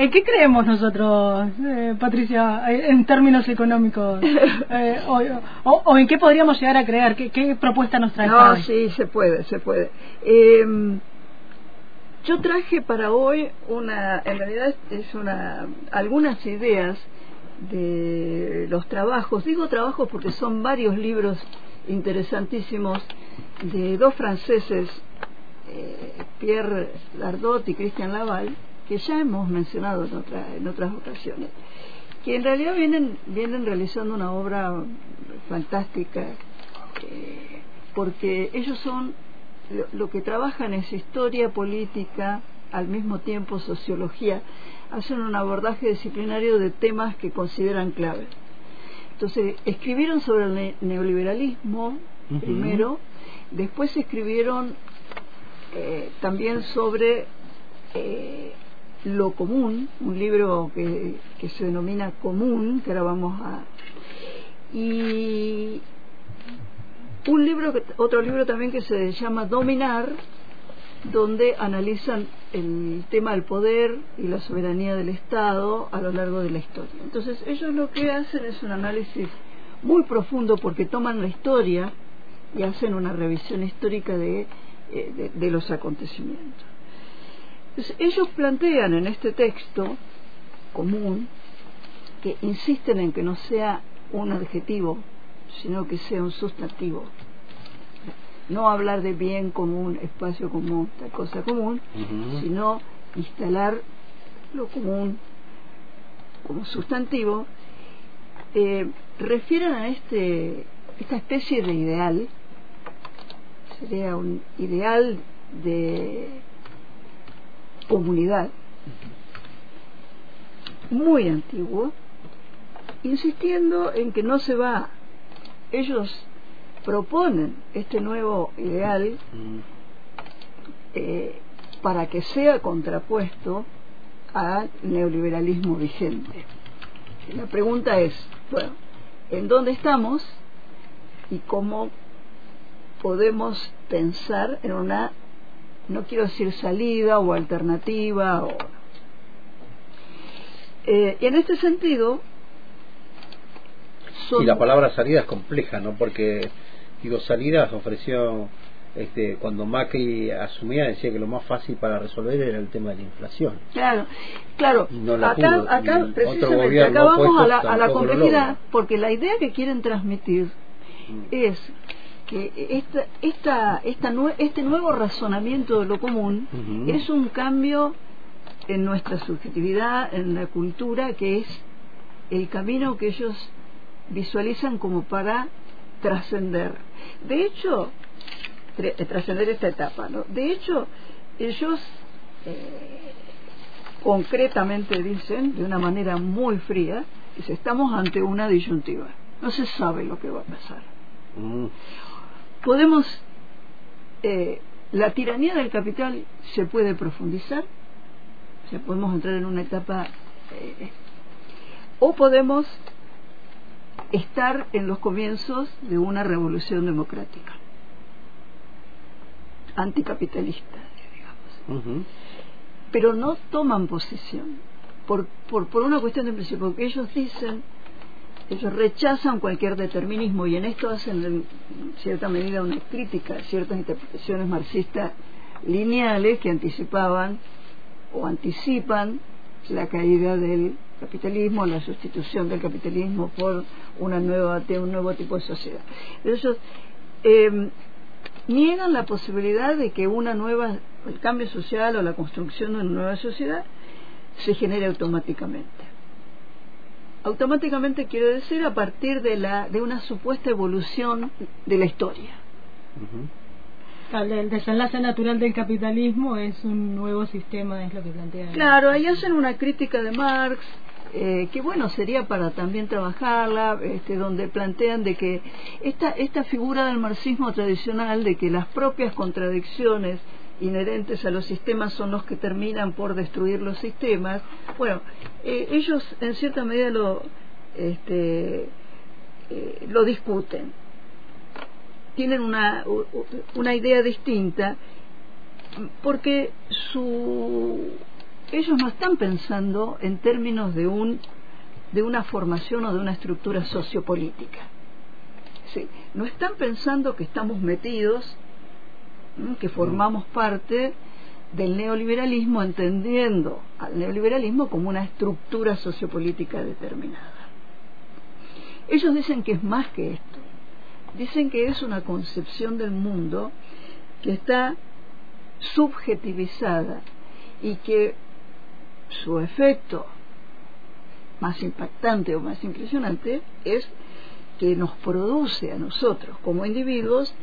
¿En qué creemos nosotros, eh, Patricia, en términos económicos? Eh, o, en qué podríamos llegar a creer? ¿Qué, propuesta nos trae? No, sí, se puede, se puede. Em, yo traje para hoy una, en realidad es una, algunas ideas de los trabajos. Digo trabajos porque son varios libros interesantísimos de dos franceses, eh, Pierre Lardot y Christian Laval, que ya hemos mencionado en, otra, en otras ocasiones, que en realidad vienen, vienen realizando una obra fantástica, eh, porque ellos son, lo, lo que trabajan es historia política, al mismo tiempo sociología, hacen un abordaje disciplinario de temas que consideran clave. Entonces, escribieron sobre el neoliberalismo primero, después escribieron eh, también sobre eh, lo común, un libro que, que se denomina Común, que ahora vamos a... Y un libro, otro libro también que se llama Dominar, donde analizan el tema del poder y la soberanía del Estado a lo largo de la historia. Entonces ellos lo que hacen es un análisis muy profundo porque toman la historia y hacen una revisión histórica de, eh, de, los acontecimientos. Entonces, ellos plantean en este texto común que insisten en que no sea un adjetivo, sino que sea un sustantivo. No hablar de bien común, espacio común, cosa común, sino instalar lo común como sustantivo, eh, refieren a este, esta especie de ideal, sería un ideal de comunidad muy antiguo, insistiendo en que no se va, ellos proponen este nuevo ideal eh, para que sea contrapuesto al neoliberalismo vigente. la pregunta es, bueno, ¿en dónde estamos y cómo podemos pensar en una, no quiero decir salida o alternativa, o, eh, y en este sentido... y la palabra salida es compleja, ¿no? Porque digo, salidas ofreció, este, cuando Macri asumía, decía que lo más fácil para resolver era el tema de la inflación. Claro, claro. acá, acá precisamente, acá vamos a la, a la complejidad, porque la idea que quieren transmitir mm. es que esta, esta, esta este nuevo razonamiento de lo común es un cambio en nuestra subjetividad, en la cultura, que es el camino que ellos visualizan como para trascender. De hecho, eh, trascender esta etapa, ¿no? De hecho, ellos eh, concretamente dicen, de una manera muy fría, que estamos ante una disyuntiva. No se sabe lo que va a pasar. Podemos, eh, la tiranía del capital se puede profundizar, o sea, podemos entrar en una etapa, o podemos estar en los comienzos de una revolución democrática, anticapitalista, digamos. Pero no toman posición por, por, por una cuestión de principio, porque ellos dicen, ellos rechazan cualquier determinismo y en esto hacen en cierta medida una crítica a ciertas interpretaciones marxistas lineales que anticipaban o anticipan la caída del capitalismo, la sustitución del capitalismo por una nueva, un nuevo tipo de sociedad. Ellos eh, niegan la posibilidad de que una nueva, el cambio social o la construcción de una nueva sociedad se genere automáticamente. Automáticamente quiero decir a partir de, la, de una supuesta evolución de la historia. El desenlace natural del capitalismo es un nuevo sistema, es lo que plantean. Claro, ahí hacen una crítica de Marx, eh, que bueno sería para también trabajarla, este, donde plantean de que esta, esta figura del marxismo tradicional, de que las propias contradicciones inherentes a los sistemas son los que terminan por destruir los sistemas, bueno, eh, ellos en cierta medida lo, este, eh, lo discuten. Tienen una, una idea distinta porque su ellos no están pensando en términos de un de una formación o de una estructura sociopolítica. No están pensando que estamos metidos, que formamos parte del neoliberalismo, entendiendo al neoliberalismo como una estructura sociopolítica determinada. Ellos dicen que es más que esto. Dicen que es una concepción del mundo que está subjetivizada y que su efecto más impactante o más impresionante es que nos produce a nosotros como individuos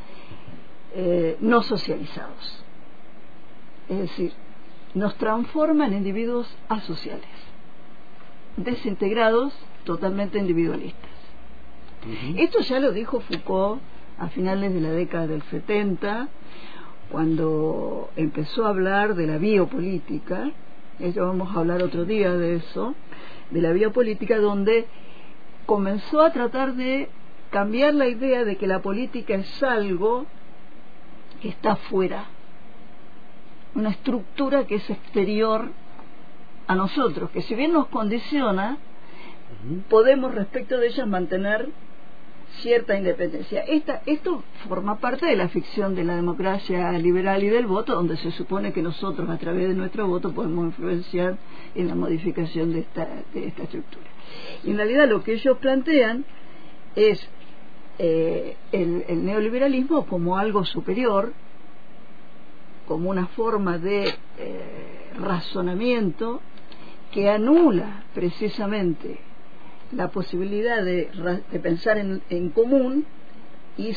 eh, no socializados. Es decir, nos transforma en individuos asociales, desintegrados, totalmente individualistas. Esto ya lo dijo Foucault a finales de la década del 70, cuando empezó a hablar de la biopolítica, eso vamos a hablar otro día de eso, de la biopolítica, donde comenzó a tratar de cambiar la idea de que la política es algo que está fuera, una estructura que es exterior a nosotros, que si bien nos condiciona, podemos respecto de ella mantener cierta independencia. Esta, esto forma parte de la ficción de la democracia liberal y del voto, donde se supone que nosotros a través de nuestro voto podemos influenciar en la modificación de esta, de esta estructura. Y en realidad lo que ellos plantean es eh, el, neoliberalismo como algo superior, como una forma de eh, razonamiento que anula precisamente la posibilidad de, pensar en, común y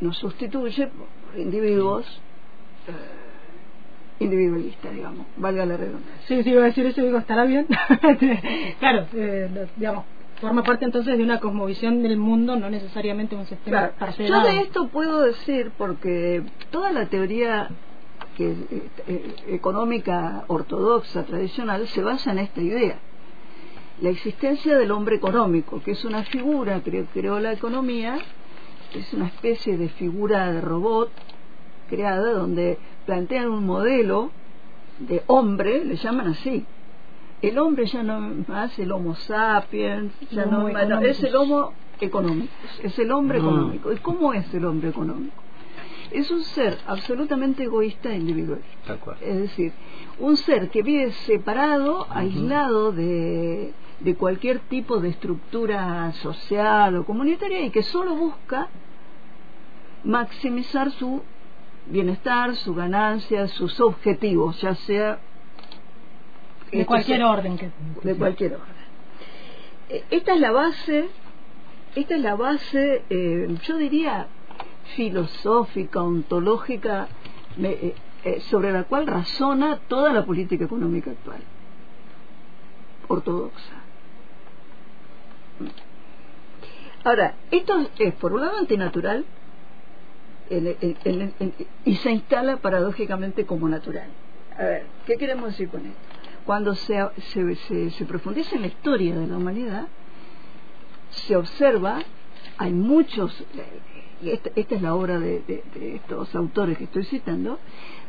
nos, sustituye por individuos eh, individualistas, digamos, valga la redundancia. Sí, sí, iba a decir eso, digo, estará bien. claro, eh, digamos, forma parte entonces de una cosmovisión del mundo, no necesariamente un sistema claro. Yo de esto puedo decir porque toda la teoría que, eh, económica ortodoxa, tradicional, se basa en esta idea la existencia del hombre económico, que es una figura, creo, creó la economía, es una especie de figura de robot creada donde plantean un modelo de hombre, le llaman así. El hombre ya no es más el Homo sapiens, ya no, es el Homo económico, es el hombre económico. ¿Y cómo es el hombre económico? Es un ser absolutamente egoísta e individualista. Es decir, un ser que vive separado, aislado de, de cualquier tipo de estructura social o comunitaria y que solo busca maximizar su bienestar, su ganancia, sus objetivos, ya sea de cualquier orden que de cualquier orden. Eh, esta es la base, esta es la base, eh, yo diría filosófica, ontológica, eh, sobre la cual razona toda la política económica actual, ortodoxa. Ahora, esto es por un lado antinatural y se instala paradójicamente como natural. A ver, ¿qué queremos decir con esto? Cuando se, se, profundiza en la historia de la humanidad, se observa, hay muchos, y esta, es la obra de, estos autores que estoy citando,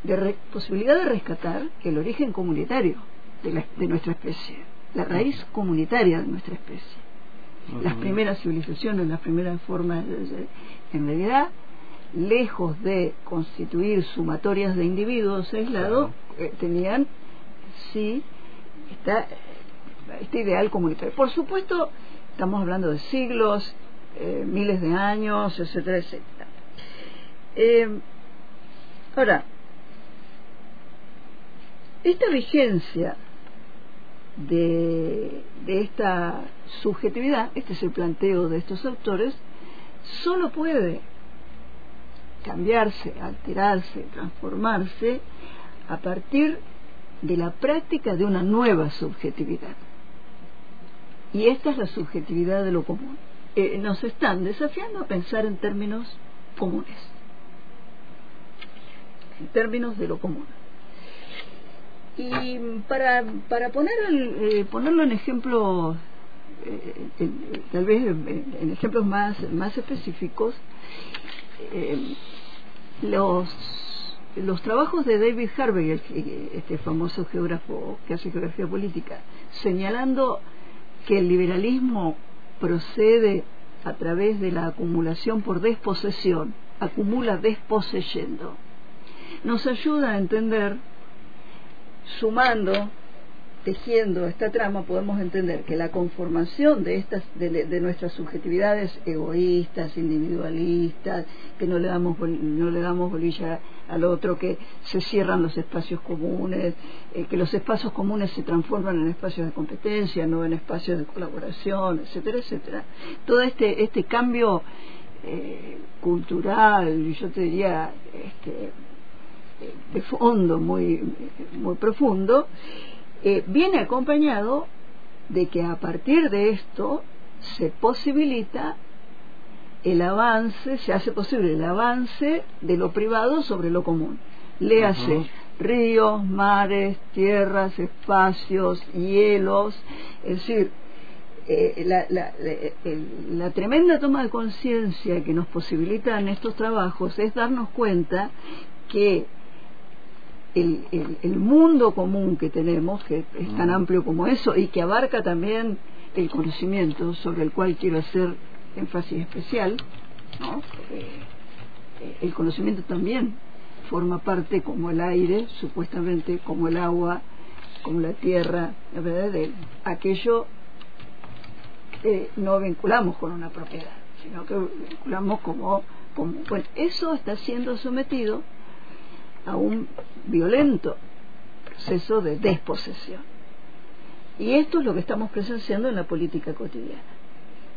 de posibilidad de rescatar el origen comunitario de, de nuestra especie, la raíz comunitaria de nuestra especie. Las primeras civilizaciones, las primeras formas, en realidad, lejos de constituir sumatorias de individuos aislados, eh, tenían, sí, esta, este ideal comunitario. Por supuesto, estamos hablando de siglos, eh, miles de años, etcétera, etcétera. Eh, ahora, esta vigencia de, esta subjetividad, este es el planteo de estos autores, solo puede cambiarse, alterarse, transformarse a partir de la práctica de una nueva subjetividad. Y esta es la subjetividad de lo común. Eh, nos están desafiando a pensar en términos comunes, en términos de lo común. Y para, para poner eh, ponerlo en ejemplos, eh, tal vez en ejemplos más, más específicos, eh, los los trabajos de David Harvey, este famoso geógrafo que hace geografía política, señalando que el liberalismo procede a través de la acumulación por desposesión, acumula desposeyendo, nos ayuda a entender, sumando tejiendo esta trama podemos entender que la conformación de estas de, nuestras subjetividades egoístas individualistas que no le damos no le damos bolilla al otro que se cierran los espacios comunes eh, que los espacios comunes se transforman en espacios de competencia no en espacios de colaboración etcétera etcétera. Todo este este cambio eh, cultural yo te diría este, de fondo muy muy profundo eh, viene acompañado de que a partir de esto se posibilita el avance, se hace posible el avance de lo privado sobre lo común. Léase ríos, mares, tierras, espacios, hielos, es decir, eh, la, la, la, tremenda toma de conciencia que nos posibilitan estos trabajos es darnos cuenta que el, el, mundo común que tenemos, que es tan mm. amplio como eso y que abarca también el conocimiento sobre el cual quiero hacer énfasis especial, ¿no? Eh, el conocimiento también forma parte como el aire, supuestamente como el agua, como la tierra, la verdad, de aquello que no vinculamos con una propiedad, sino que vinculamos como, como bueno, eso está siendo sometido a un violento proceso de desposesión. Y esto es lo que estamos presenciando en la política cotidiana.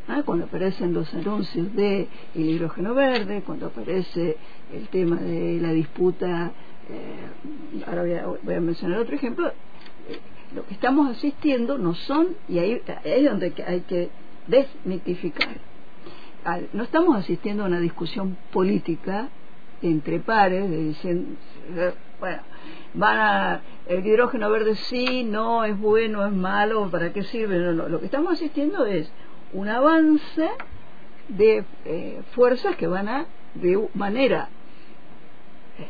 ¿Ah? Cuando aparecen los anuncios de hidrógeno verde, cuando aparece el tema de la disputa, eh, ahora voy a, mencionar otro ejemplo, eh, lo que estamos asistiendo no son, y ahí, es donde hay que desmitificar, no estamos asistiendo a una discusión política entre pares, diciendo, bueno, van a, el hidrógeno verde sí, no, es bueno, es malo, ¿para qué sirve? No, no. Lo que estamos asistiendo es un avance de eh, fuerzas que van a, de manera eh,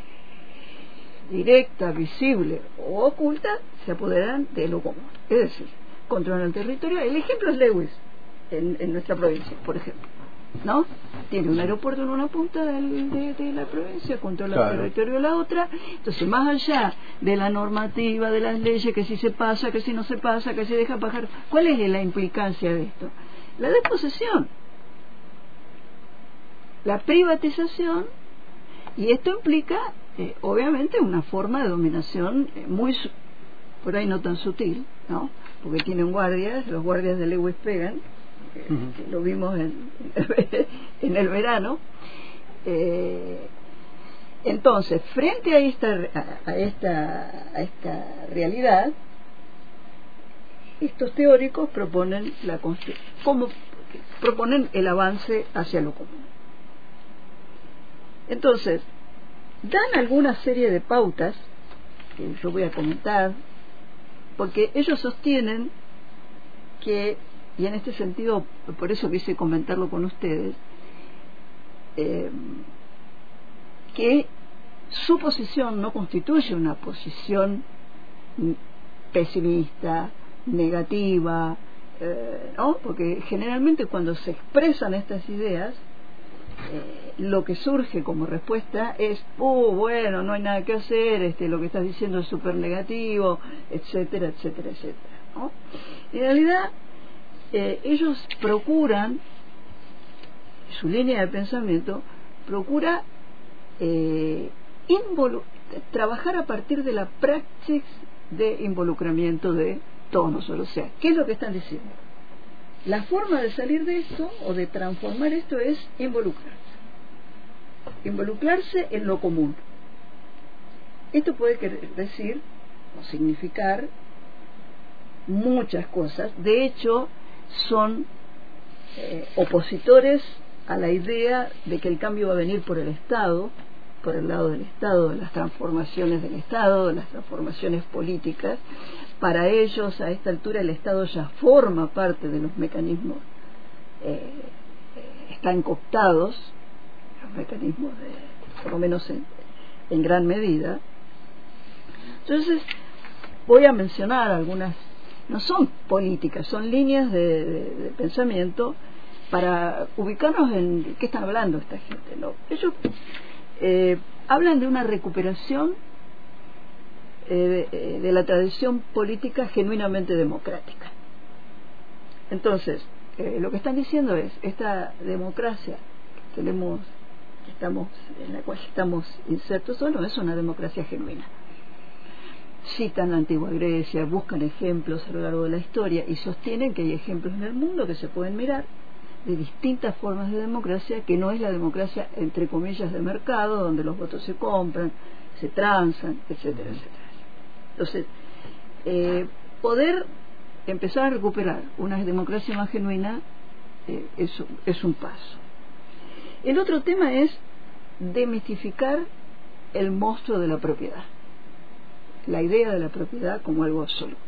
directa, visible o oculta, se apoderan de lo común. Es decir, controlan el territorio. El ejemplo es Lewis, en nuestra provincia, por ejemplo. ¿No? Tiene un aeropuerto en una punta de, la provincia, controla el territorio de la otra. Entonces, más allá de la normativa, de las leyes, que si se pasa, que si no se pasa, que se deja bajar, ¿cuál es la implicancia de esto? La desposesión, la privatización, y esto implica, eh, obviamente, una forma de dominación eh, muy, por ahí no tan sutil, ¿no? Porque tienen guardias, los guardias de Lewis pegan, lo vimos en, en el verano. Eh, entonces, frente a esta, a, esta, a esta realidad, estos teóricos proponen, la como, proponen el avance hacia lo común. Entonces, dan alguna serie de pautas, que yo voy a comentar, porque ellos sostienen que y en este sentido, por eso quise comentarlo con ustedes, eh, que su posición no constituye una posición pesimista, negativa, eh, ¿no? Porque generalmente cuando se expresan estas ideas, eh, lo que surge como respuesta es, oh, bueno, no hay nada que hacer, este, lo que estás diciendo es súper negativo, etcétera, etcétera, etcétera. ¿no? En realidad, ellos procuran, su línea de pensamiento, procura eh, trabajar a partir de la práctica de involucramiento de todos nosotros. O sea, ¿qué es lo que están diciendo? La forma de salir de esto o de transformar esto es involucrarse. Involucrarse en lo común. Esto puede decir o significar muchas cosas. De hecho, son eh, opositores a la idea de que el cambio va a venir por el Estado, por el lado del Estado, de las transformaciones del Estado, de las transformaciones políticas. Para ellos, a esta altura, el Estado ya forma parte de los mecanismos, eh, están cooptados, los mecanismos de, por lo menos en gran medida. Entonces, voy a mencionar algunas, no son políticas, son líneas de, pensamiento para ubicarnos en qué están hablando esta gente. ¿no? Ellos eh, hablan de una recuperación eh, de la tradición política genuinamente democrática. Entonces, eh, lo que están diciendo es, esta democracia que tenemos, estamos, en la cual estamos insertos, no es una democracia genuina. Citan la antigua Grecia, buscan ejemplos a lo largo de la historia y sostienen que hay ejemplos en el mundo que se pueden mirar de distintas formas de democracia, que no es la democracia, entre comillas, de mercado, donde los votos se compran, se transan, etcétera, etcétera. Entonces, eh, poder empezar a recuperar una democracia más genuina eh, es, un paso. El otro tema es demistificar el monstruo de la propiedad, la idea de la propiedad como algo absoluto.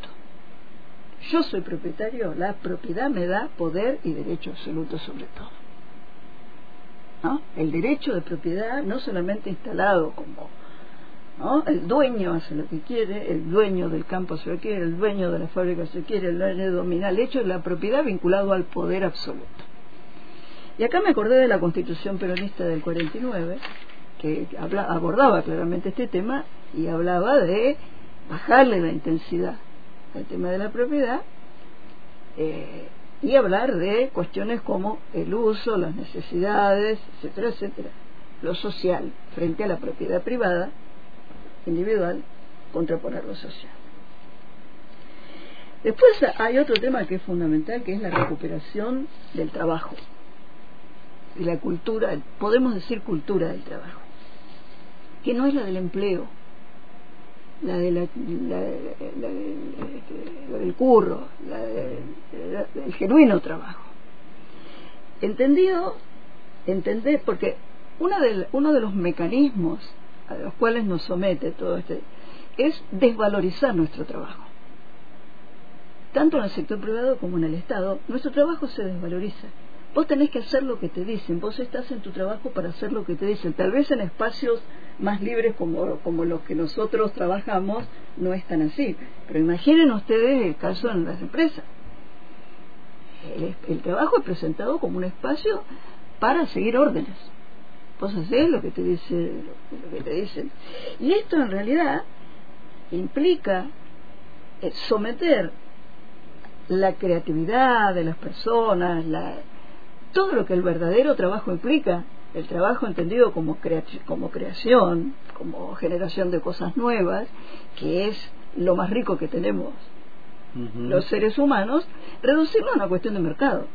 Yo soy propietario, la propiedad me da poder y derecho absoluto sobre todo. ¿No? El derecho de propiedad no solamente instalado como el dueño hace lo que quiere, el dueño del campo se lo quiere, el dueño de la fábrica se quiere, el dueño domina el hecho de la propiedad vinculado al poder absoluto. Y acá me acordé de la constitución peronista del 49, que abordaba claramente este tema y hablaba de bajarle la intensidad al tema de la propiedad eh, y hablar de cuestiones como el uso, las necesidades, etcétera, etcétera, lo social frente a la propiedad privada individual contraponer lo social. Después hay otro tema que es fundamental, que es la recuperación del trabajo y la cultura, podemos decir cultura del trabajo, que no es la del empleo, la, de la, del curro, la del genuino trabajo. Entendido, entender, porque una de, uno de los mecanismos a los cuales nos somete todo este, es desvalorizar nuestro trabajo. Tanto en el sector privado como en el Estado, nuestro trabajo se desvaloriza. Vos tenés que hacer lo que te dicen, vos estás en tu trabajo para hacer lo que te dicen. Tal vez en espacios más libres como, como los que nosotros trabajamos no es tan así. Pero imaginen ustedes el caso en las empresas. El, trabajo es presentado como un espacio para seguir órdenes vos haces lo que te dice lo que te dicen y esto en realidad implica eh, someter la creatividad de las personas la, todo lo que el verdadero trabajo implica el trabajo entendido como, como creación como generación de cosas nuevas que es lo más rico que tenemos los seres humanos reducirlo a una cuestión de mercado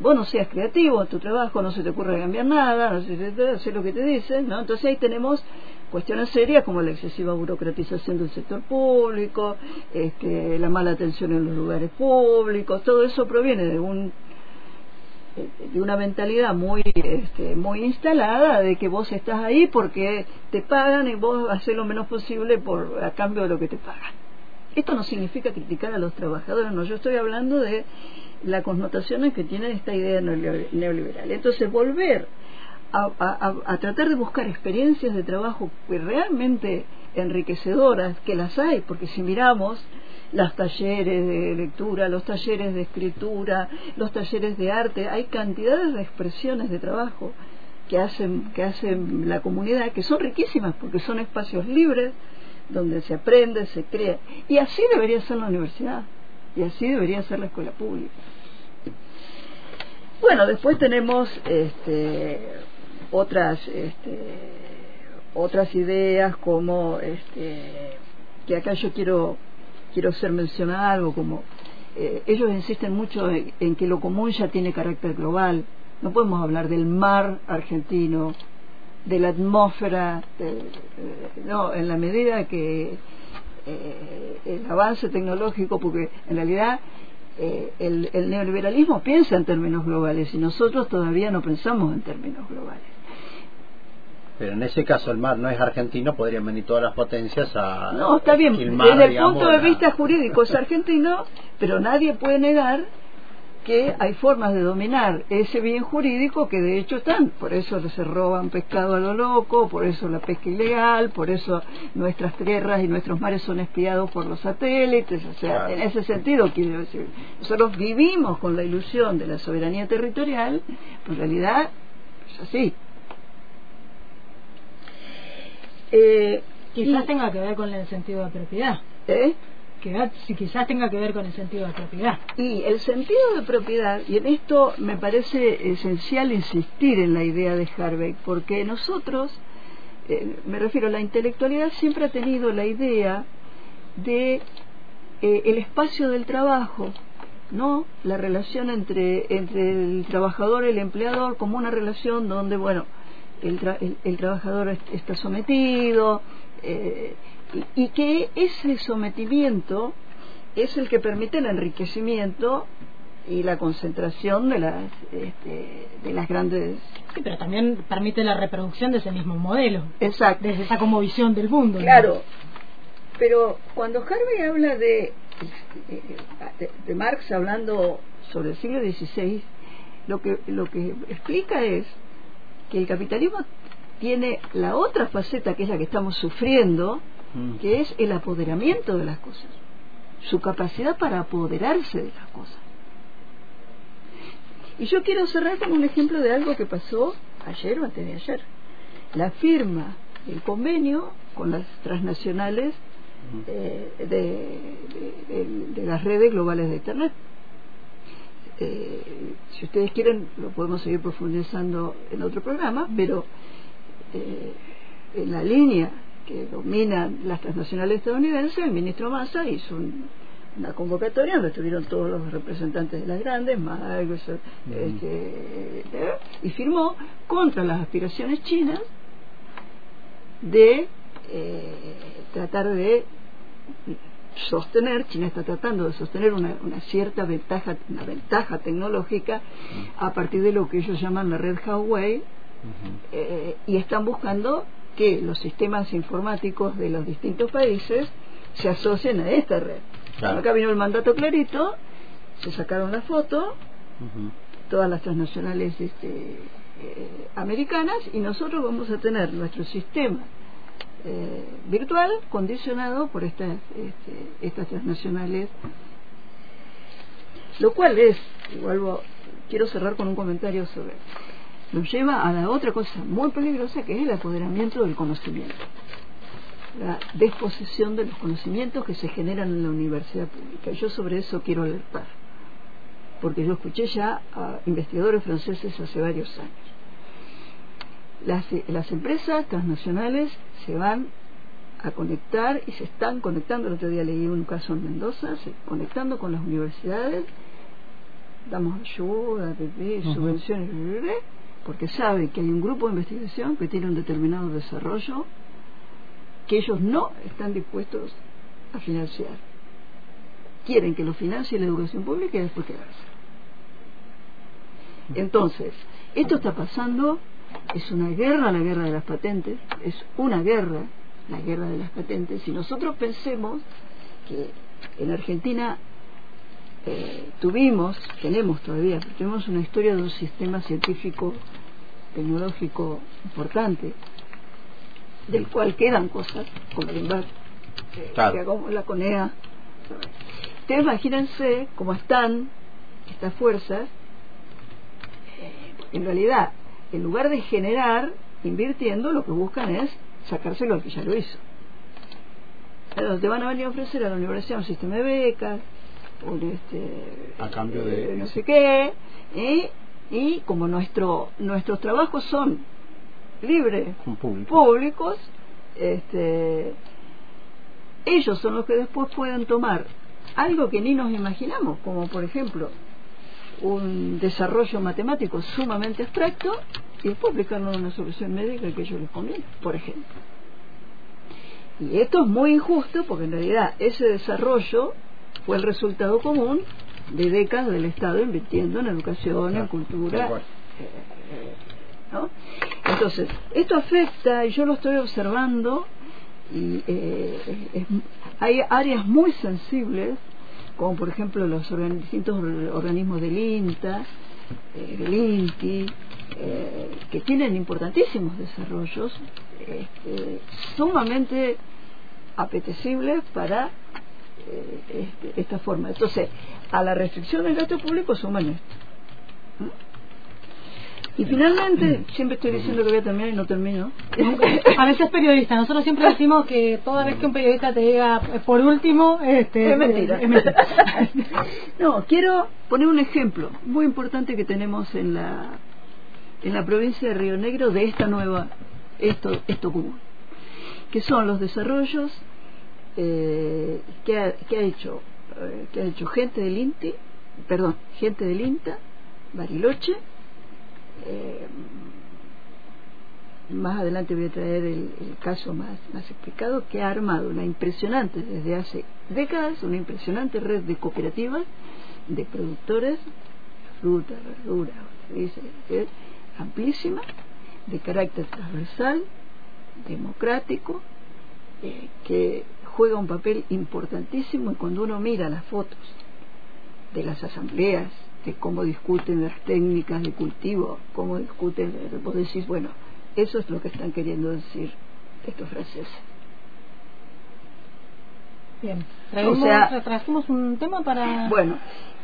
vos no seas creativo en tu trabajo, no se te ocurre cambiar nada, no se te hacer lo que te dicen, ¿no? Entonces ahí tenemos cuestiones serias como la excesiva burocratización del sector público, este, la mala atención en los lugares públicos, todo eso proviene de un de una mentalidad muy este, muy instalada de que vos estás ahí porque te pagan y vos haces lo menos posible por a cambio de lo que te pagan. Esto no significa criticar a los trabajadores, no, yo estoy hablando de la connotación que tiene esta idea neoliberal. Entonces, volver a, tratar de buscar experiencias de trabajo realmente enriquecedoras, que las hay, porque si miramos los talleres de lectura, los talleres de escritura, los talleres de arte, hay cantidades de expresiones de trabajo que hacen, que hacen la comunidad, que son riquísimas, porque son espacios libres, donde se aprende, se crea. Y así debería ser la universidad. Y así debería ser la escuela pública. Bueno, después tenemos este, otras este, otras ideas como este, que acá yo quiero quiero hacer mencionar algo como eh, ellos insisten mucho en, que lo común ya tiene carácter global. No podemos hablar del mar argentino, de la atmósfera, no, en la medida que eh, el avance tecnológico, porque en realidad eh, el, el, neoliberalismo piensa en términos globales y nosotros todavía no pensamos en términos globales. Pero en ese caso el mar no es argentino, podrían venir todas las potencias a... No, está bien, desde el punto de vista jurídico es argentino, pero nadie puede negar que hay formas de dominar ese bien jurídico que de hecho están, por eso se roban pescado a lo loco, por eso la pesca ilegal, por eso nuestras tierras y nuestros mares son espiados por los satélites, o sea, en ese sentido quiero decir, nosotros vivimos con la ilusión de la soberanía territorial, pero en realidad es así. Eh, quizás tenga que ver con el sentido de propiedad. ¿Eh? que si quizás tenga que ver con el sentido de propiedad. Y el sentido de propiedad, y en esto me parece esencial insistir en la idea de Harvey, porque nosotros, eh, me refiero, la intelectualidad siempre ha tenido la idea de eh, el espacio del trabajo, ¿no? La relación entre, entre el trabajador y el empleador como una relación donde, bueno, el, el, trabajador está sometido, eh, y, que ese sometimiento es el que permite el enriquecimiento y la concentración de las este, de las grandes. Sí, pero también permite la reproducción de ese mismo modelo. Exacto. Desde esa como visión del mundo claro. Pero cuando Harvey habla de, de, de Marx hablando sobre el siglo XVI lo que lo que explica es que el capitalismo tiene la otra faceta que es la que estamos sufriendo Mm. que es el apoderamiento de las cosas, su capacidad para apoderarse de las cosas. Y yo quiero cerrar con un ejemplo de algo que pasó ayer o antes de ayer. La firma, el convenio con las transnacionales mm. eh, de, las redes globales de Internet. Eh, si ustedes quieren, lo podemos seguir profundizando en otro programa, pero eh, en la línea que dominan las transnacionales estadounidenses, el ministro Massa hizo una convocatoria donde estuvieron todos los representantes de las grandes, Microsoft, este, y firmó contra las aspiraciones chinas de eh, tratar de sostener, China está tratando de sostener una, cierta ventaja, una ventaja tecnológica a partir de lo que ellos llaman la red Huawei eh, y están buscando que los sistemas informáticos de los distintos países se asocien a esta red. Acá vino el mandato clarito, se sacaron la foto, todas las transnacionales este, eh, americanas, y nosotros vamos a tener nuestro sistema eh, virtual condicionado por estas, este, estas transnacionales. Lo cual es, igual quiero cerrar con un comentario sobre nos lleva a la otra cosa muy peligrosa que es el apoderamiento del conocimiento, la disposición de los conocimientos que se generan en la universidad pública. Yo sobre eso quiero alertar, porque yo escuché ya a investigadores franceses hace varios años. Las, las empresas transnacionales se van a conectar y se están conectando, el otro día leí un caso en Mendoza, se conectando con las universidades, damos ayuda, subvenciones, porque sabe que hay un grupo de investigación que tiene un determinado desarrollo que ellos no están dispuestos a financiar. Quieren que lo financie la educación pública y después quedarse. Entonces, esto está pasando, es una guerra, la guerra de las patentes, es una guerra, la guerra de las patentes. Si nosotros pensemos que en Argentina eh, tuvimos, tenemos todavía, tenemos una historia de un sistema científico tecnológico importante, del cual quedan cosas, como el INVAR, la CONEA. Ustedes imagínense cómo están estas fuerzas, eh, en realidad, en lugar de generar, invirtiendo, lo que buscan es sacárselo al que ya lo hizo. te van a venir a ofrecer a la universidad un sistema de becas, este, a cambio de eh, no sé qué, ¿eh? y como nuestro, nuestros trabajos son libres, públicos, este, ellos son los que después pueden tomar algo que ni nos imaginamos, como por ejemplo un desarrollo matemático sumamente abstracto y después aplicarlo una solución médica que ellos les conviene, por ejemplo. Y esto es muy injusto porque en realidad ese desarrollo fue el resultado común de décadas del Estado invirtiendo en educación, en cultura. Eh, eh, ¿no? Entonces, esto afecta, y yo lo estoy observando, y eh, hay áreas muy sensibles como por ejemplo los distintos organismos del INTA, eh, del INTI, eh, que tienen importantísimos desarrollos este, sumamente apetecibles para este, esta forma. Entonces, a la restricción del gasto público suman esto. Y finalmente, siempre estoy diciendo que voy a terminar y no termino. A veces periodista, nosotros siempre decimos que toda vez que un periodista te diga eh, por último, este, es mentira. no, quiero poner un ejemplo muy importante que tenemos en la en la provincia de Río Negro de esta nueva esto esto común, que son los desarrollos eh, que, ha, que ha hecho eh, que ha hecho gente del INTI, perdón, gente del INTA, Bariloche eh, más adelante voy a traer el, caso más, más explicado, que ha armado una impresionante, desde hace décadas, una impresionante red de cooperativas de productores, fruta, verdura, dice, amplísima, de carácter transversal, democrático, eh, que juega un papel importantísimo y cuando uno mira las fotos de las asambleas cómo discuten las técnicas de cultivo, cómo discuten, vos decís, bueno, eso es lo que están queriendo decir estos franceses. Bien, o sea, trajimos un tema para... Bueno,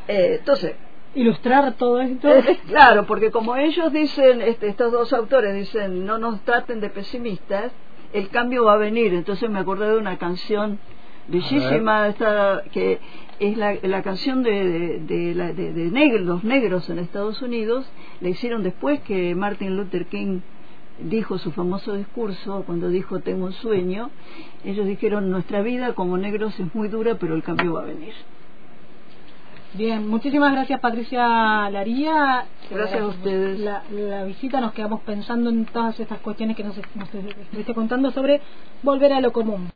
eh, entonces... Ilustrar todo esto. claro, porque como ellos dicen, este, estos dos autores dicen, no nos traten de pesimistas, el cambio va a venir. Entonces me acordé de una canción bellísima esta, que es la, la canción de, de, de, negros, los negros en Estados Unidos, la hicieron después que Martin Luther King dijo su famoso discurso, cuando dijo tengo un sueño, ellos dijeron nuestra vida como negros es muy dura, pero el cambio va a venir. Bien, muchísimas gracias Patricia Laría. Gracias a ustedes. La, la, visita nos quedamos pensando en todas estas cuestiones que nos, nos estuviste contando sobre volver a lo común.